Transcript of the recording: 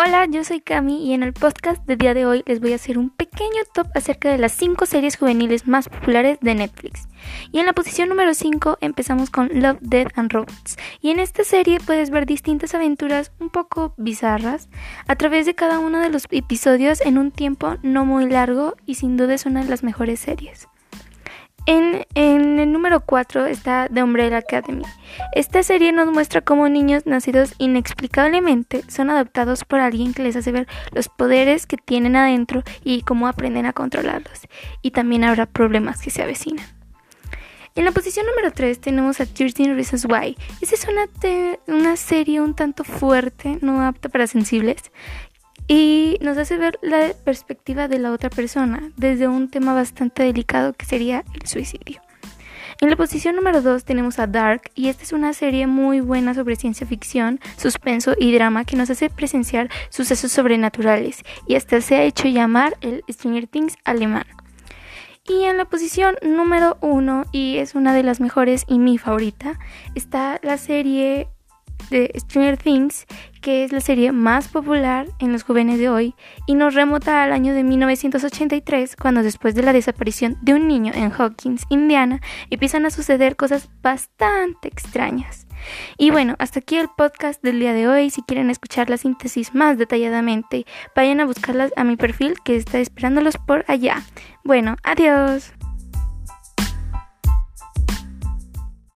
Hola, yo soy Cami y en el podcast de día de hoy les voy a hacer un pequeño top acerca de las 5 series juveniles más populares de Netflix. Y en la posición número 5 empezamos con Love, Death and Robots. Y en esta serie puedes ver distintas aventuras un poco bizarras a través de cada uno de los episodios en un tiempo no muy largo y sin duda es una de las mejores series. En, el número 4 está The Umbrella Academy. Esta serie nos muestra cómo niños nacidos inexplicablemente son adoptados por alguien que les hace ver los poderes que tienen adentro y cómo aprenden a controlarlos. Y también habrá problemas que se avecinan. En la posición número 3 tenemos a 13 Reasons Why. Esta es una, una serie un tanto fuerte, no apta para sensibles, y nos hace ver la perspectiva de la otra persona desde un tema bastante delicado que sería el suicidio. En la posición número 2 tenemos a Dark y esta es una serie muy buena sobre ciencia ficción, suspenso y drama que nos hace presenciar sucesos sobrenaturales y hasta se ha hecho llamar el Stranger Things alemán. Y en la posición número 1, y es una de las mejores y mi favorita, está la serie de Stranger Things, que es la serie más popular en los jóvenes de hoy y nos remota al año de 1983, cuando después de la desaparición de un niño en Hawkins, Indiana, empiezan a suceder cosas bastante extrañas. Y bueno, hasta aquí el podcast del día de hoy. Si quieren escuchar la síntesis más detalladamente, vayan a buscarlas a mi perfil que está esperándolos por allá. Bueno, adiós.